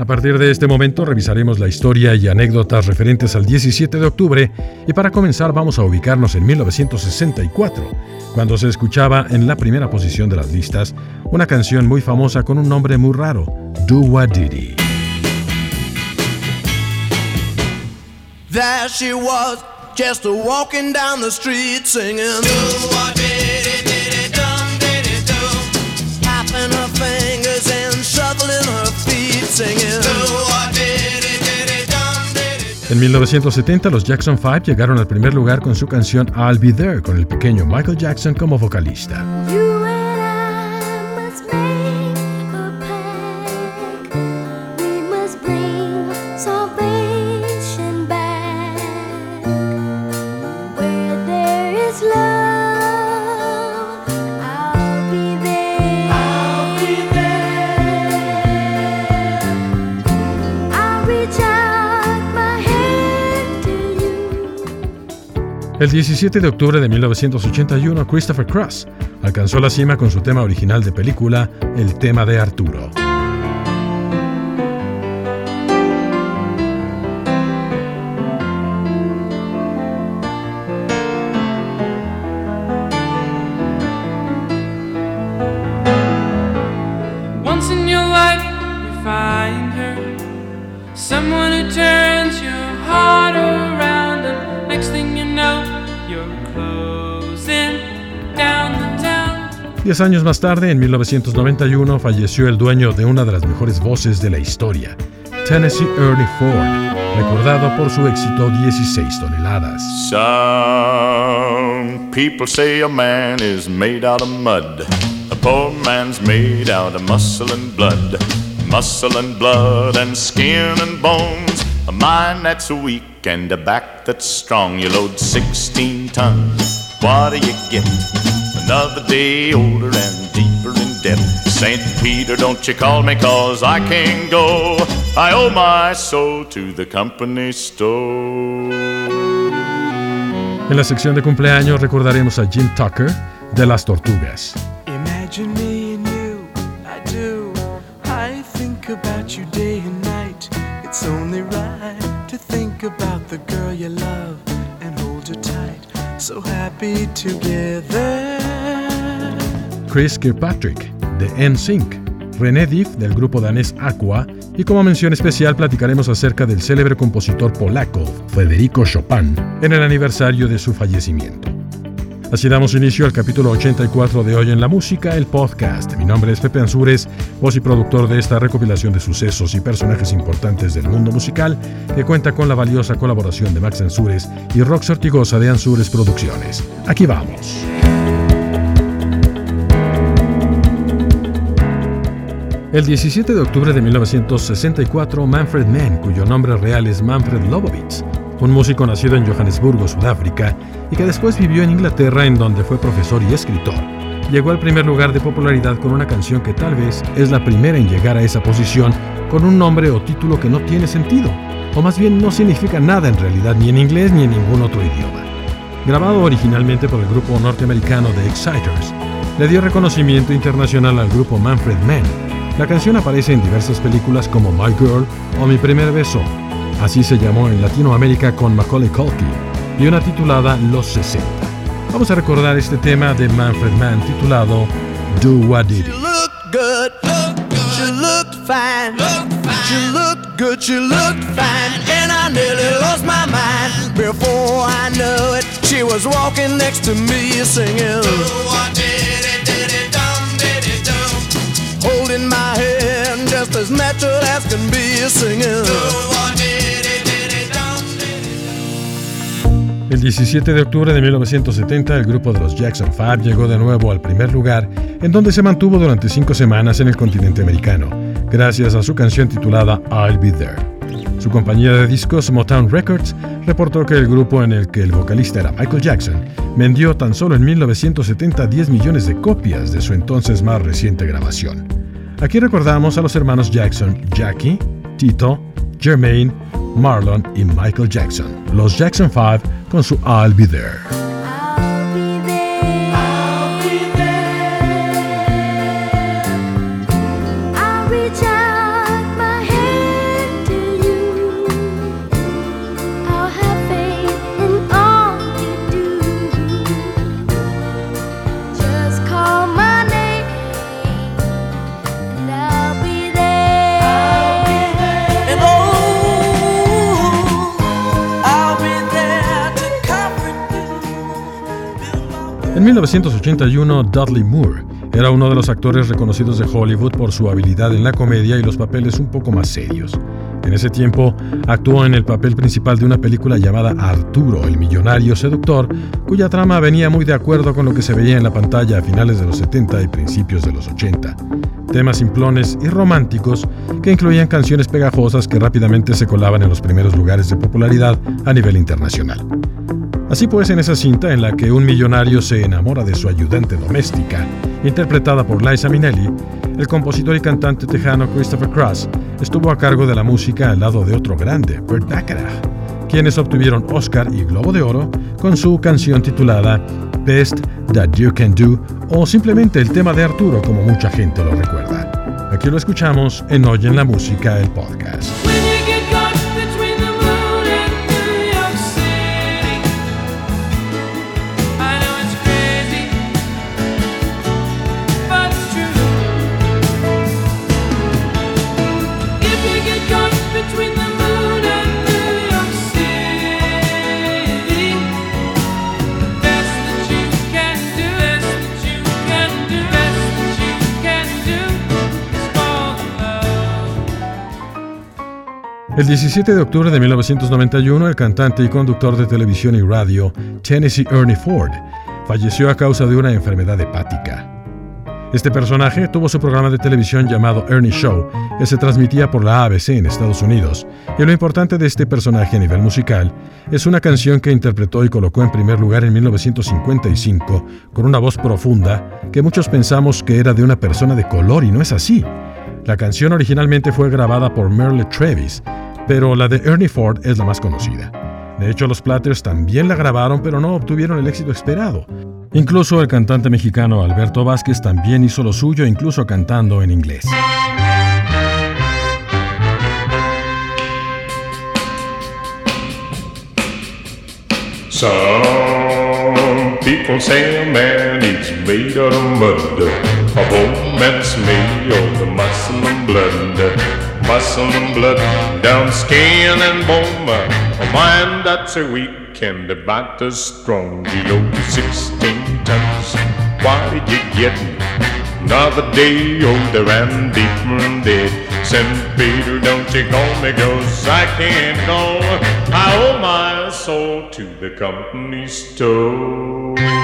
A partir de este momento revisaremos la historia y anécdotas referentes al 17 de octubre y para comenzar vamos a ubicarnos en 1964, cuando se escuchaba en la primera posición de las listas una canción muy famosa con un nombre muy raro, Do What Diddy. She. Do En 1970 los Jackson 5 llegaron al primer lugar con su canción I'll Be There con el pequeño Michael Jackson como vocalista. El 17 de octubre de 1981 Christopher Cross alcanzó la cima con su tema original de película, el tema de Arturo. Once in your life, you find her. Someone who turns Diez años más tarde, en 1991, falleció el dueño de una de las mejores voces de la historia, Tennessee Ernie Ford, recordado por su éxito 16 toneladas. Some people say a man is made out of mud. A poor man's made out of muscle and blood. Muscle and blood and skin and bones. A mind that's weak and a back that's strong. You load 16 tons. What do you get? Another day older and deeper in debt. St. Peter, don't you call me, cause I can't go. I owe my soul to the company store. En la sección de cumpleaños recordaremos a Jim Tucker de Las Tortugas. Imagine me and you, I do. I think about you day and night. It's only right to think about the girl you love and hold her tight. So happy together. Chris Kirkpatrick de NSYNC, René Diff del grupo danés Aqua y como mención especial platicaremos acerca del célebre compositor polaco Federico Chopin en el aniversario de su fallecimiento. Así damos inicio al capítulo 84 de Hoy en la Música, el podcast. Mi nombre es Pepe Ansures, voz y productor de esta recopilación de sucesos y personajes importantes del mundo musical, que cuenta con la valiosa colaboración de Max Ansures y Rox Ortigosa de Ansures Producciones. Aquí vamos. El 17 de octubre de 1964, Manfred Mann, cuyo nombre real es Manfred Lobovitz, un músico nacido en Johannesburgo, Sudáfrica, y que después vivió en Inglaterra en donde fue profesor y escritor, llegó al primer lugar de popularidad con una canción que tal vez es la primera en llegar a esa posición con un nombre o título que no tiene sentido, o más bien no significa nada en realidad ni en inglés ni en ningún otro idioma. Grabado originalmente por el grupo norteamericano The Exciters, le dio reconocimiento internacional al grupo Manfred Mann. La canción aparece en diversas películas como My Girl o Mi Primer Beso. Así se llamó en Latinoamérica con Macaulay Culkin y una titulada Los 60. Vamos a recordar este tema de Manfred Mann titulado Do What Did fine. She looked good. She looked fine. And I nearly lost my mind. Before I knew it, she was walking next to me singing. El 17 de octubre de 1970, el grupo de los Jackson 5 llegó de nuevo al primer lugar, en donde se mantuvo durante cinco semanas en el continente americano, gracias a su canción titulada I'll Be There. Su compañía de discos Motown Records reportó que el grupo en el que el vocalista era Michael Jackson vendió tan solo en 1970 10 millones de copias de su entonces más reciente grabación. Aquí recordamos a los hermanos Jackson, Jackie, Tito, Jermaine, Marlon y Michael Jackson, los Jackson 5 con su I'll Be There. En 1981, Dudley Moore era uno de los actores reconocidos de Hollywood por su habilidad en la comedia y los papeles un poco más serios. En ese tiempo, actuó en el papel principal de una película llamada Arturo, el millonario seductor, cuya trama venía muy de acuerdo con lo que se veía en la pantalla a finales de los 70 y principios de los 80. Temas simplones y románticos que incluían canciones pegajosas que rápidamente se colaban en los primeros lugares de popularidad a nivel internacional. Así pues, en esa cinta en la que un millonario se enamora de su ayudante doméstica, interpretada por Liza Minnelli, el compositor y cantante tejano Christopher Cross estuvo a cargo de la música al lado de otro grande, Burt Bacharach, quienes obtuvieron Oscar y Globo de Oro con su canción titulada Best That You Can Do o simplemente el tema de Arturo como mucha gente lo recuerda. Aquí lo escuchamos en Oyen la Música, el podcast. El 17 de octubre de 1991, el cantante y conductor de televisión y radio Tennessee Ernie Ford falleció a causa de una enfermedad hepática. Este personaje tuvo su programa de televisión llamado Ernie Show, que se transmitía por la ABC en Estados Unidos, y lo importante de este personaje a nivel musical es una canción que interpretó y colocó en primer lugar en 1955 con una voz profunda que muchos pensamos que era de una persona de color y no es así. La canción originalmente fue grabada por Merle Travis, pero la de Ernie Ford es la más conocida. De hecho, los Platters también la grabaron, pero no obtuvieron el éxito esperado. Incluso el cantante mexicano Alberto Vázquez también hizo lo suyo, incluso cantando en inglés. Some people say man made. A made. Muscle and blood, down skin and bone. A mind that's a weak and a bite strong. Below 16 tons. Why did you get another day older and deeper and dead? St. Peter, don't you call me, cause I can't go. I owe my soul to the company store.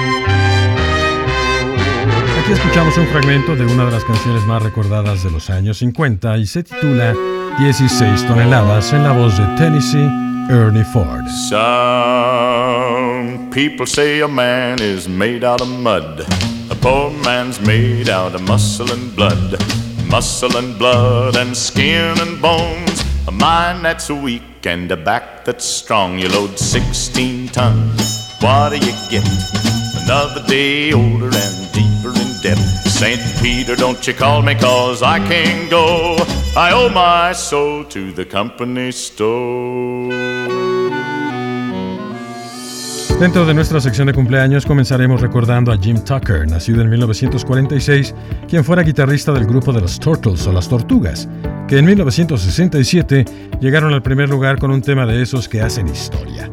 Aquí escuchamos un fragmento de una de las canciones más recordadas de los años 50 y se titula 16 toneladas en la voz de Tennessee Ernie Ford. Some people say a man is made out of mud. A poor man's made out of muscle and blood. Muscle and blood and skin and bones. A mind that's weak and a back that's strong. You load 16 tons. What do you get? Another day older and St. Peter, don't you call me cause I can't go. I owe my soul to the company store. Dentro de nuestra sección de cumpleaños comenzaremos recordando a Jim Tucker, nacido en 1946, quien fuera guitarrista del grupo de los Turtles o las Tortugas, que en 1967 llegaron al primer lugar con un tema de esos que hacen historia.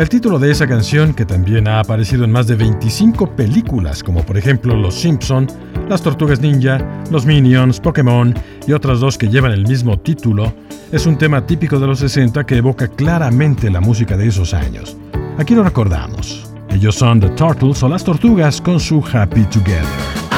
El título de esa canción, que también ha aparecido en más de 25 películas, como por ejemplo Los Simpson, Las Tortugas Ninja, Los Minions, Pokémon y otras dos que llevan el mismo título, es un tema típico de los 60 que evoca claramente la música de esos años. Aquí lo recordamos. Ellos son The Turtles o las Tortugas con su Happy Together.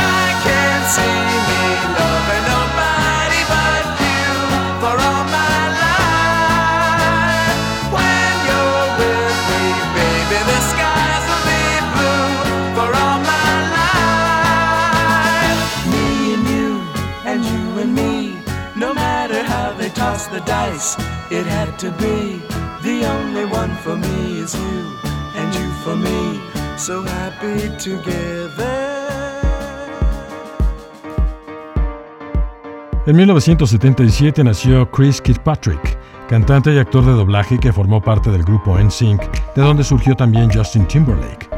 It had to be. The only one for me is you, and you for me. So happy together. En 1977 nació Chris Kirkpatrick, cantante y actor de doblaje que formó parte del grupo NSYNC, de donde surgió también Justin Timberlake.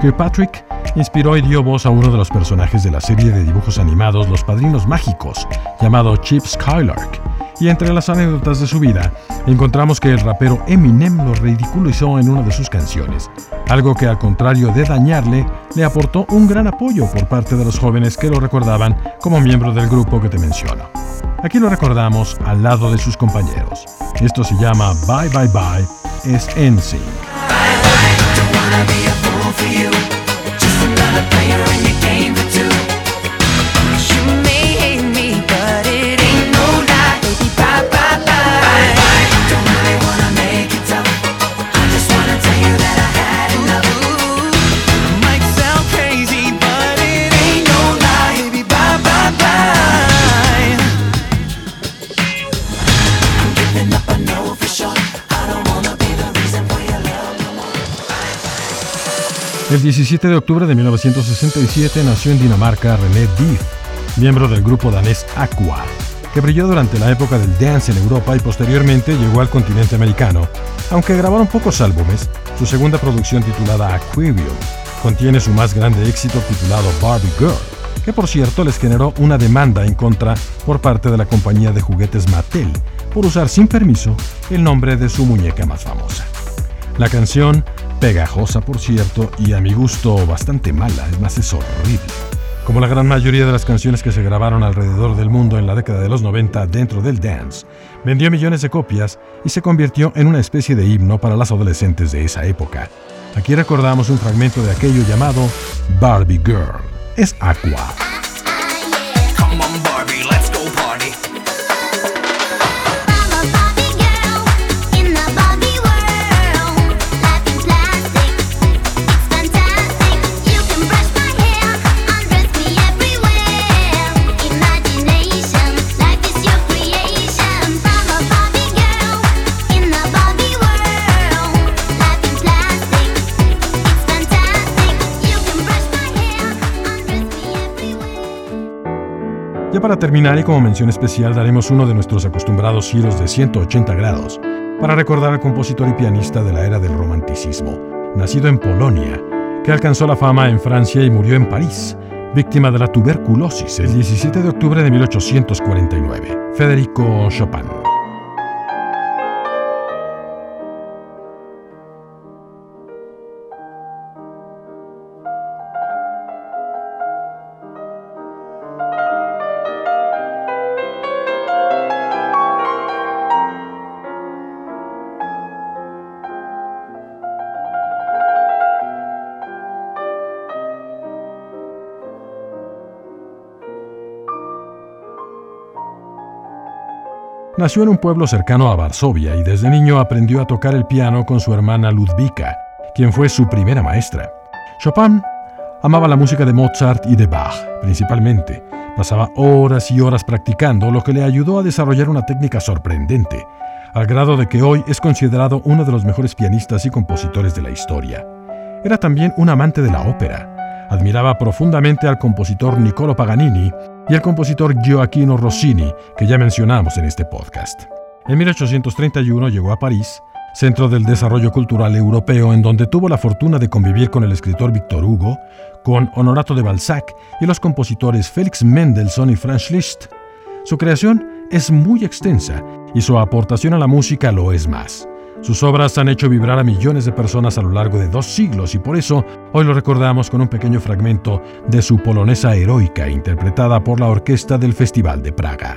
Kirkpatrick inspiró y dio voz a uno de los personajes de la serie de dibujos animados Los Padrinos Mágicos, llamado Chip Skylark, y entre las anécdotas de su vida encontramos que el rapero Eminem lo ridiculizó en una de sus canciones, algo que al contrario de dañarle, le aportó un gran apoyo por parte de los jóvenes que lo recordaban como miembro del grupo que te menciono. Aquí lo recordamos al lado de sus compañeros. Esto se llama Bye Bye Bye, es NSYNC. You El 17 de octubre de 1967 nació en Dinamarca René Diff, miembro del grupo danés Aqua, que brilló durante la época del dance en Europa y posteriormente llegó al continente americano. Aunque grabaron pocos álbumes, su segunda producción titulada Aquarium contiene su más grande éxito titulado Barbie Girl, que por cierto les generó una demanda en contra por parte de la compañía de juguetes Mattel por usar sin permiso el nombre de su muñeca más famosa. La canción, pegajosa por cierto, y a mi gusto bastante mala, es más, es horrible. Como la gran mayoría de las canciones que se grabaron alrededor del mundo en la década de los 90 dentro del dance, vendió millones de copias y se convirtió en una especie de himno para las adolescentes de esa época. Aquí recordamos un fragmento de aquello llamado Barbie Girl. Es Aqua. Para terminar y como mención especial daremos uno de nuestros acostumbrados giros de 180 grados para recordar al compositor y pianista de la era del romanticismo, nacido en Polonia, que alcanzó la fama en Francia y murió en París, víctima de la tuberculosis el 17 de octubre de 1849, Federico Chopin. Nació en un pueblo cercano a Varsovia y desde niño aprendió a tocar el piano con su hermana Ludwika, quien fue su primera maestra. Chopin amaba la música de Mozart y de Bach, principalmente. Pasaba horas y horas practicando, lo que le ayudó a desarrollar una técnica sorprendente, al grado de que hoy es considerado uno de los mejores pianistas y compositores de la historia. Era también un amante de la ópera. Admiraba profundamente al compositor Niccolo Paganini y al compositor Gioacchino Rossini, que ya mencionamos en este podcast. En 1831 llegó a París, centro del desarrollo cultural europeo en donde tuvo la fortuna de convivir con el escritor Victor Hugo, con Honorato de Balzac y los compositores Félix Mendelssohn y Franz Liszt. Su creación es muy extensa y su aportación a la música lo es más. Sus obras han hecho vibrar a millones de personas a lo largo de dos siglos y por eso hoy lo recordamos con un pequeño fragmento de su polonesa heroica interpretada por la orquesta del Festival de Praga.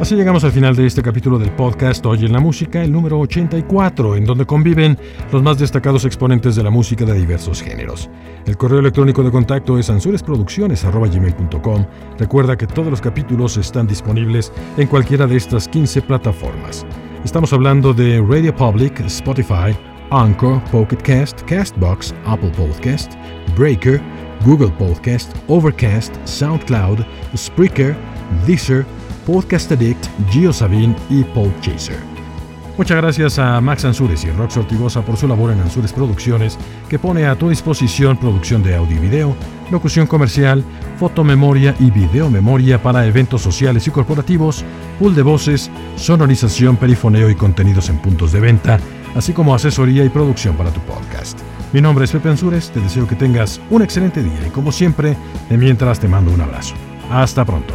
Así llegamos al final de este capítulo del podcast Hoy en la Música, el número 84, en donde conviven los más destacados exponentes de la música de diversos géneros. El correo electrónico de contacto es ansuresproducciones.com. Recuerda que todos los capítulos están disponibles en cualquiera de estas 15 plataformas. Estamos hablando de Radio Public, Spotify, Anchor, Pocket Cast, Castbox, Apple Podcast, Breaker, Google Podcast, Overcast, SoundCloud, Spreaker, Deezer, Podcast Addict, GeoSavin y Podchaser. Muchas gracias a Max Ansures y Rox Ortigosa por su labor en Ansures Producciones, que pone a tu disposición producción de audio y video, locución comercial, fotomemoria y videomemoria para eventos sociales y corporativos, pool de voces, sonorización, perifoneo y contenidos en puntos de venta, así como asesoría y producción para tu podcast. Mi nombre es Pepe Ansures, te deseo que tengas un excelente día y como siempre, de mientras te mando un abrazo. Hasta pronto.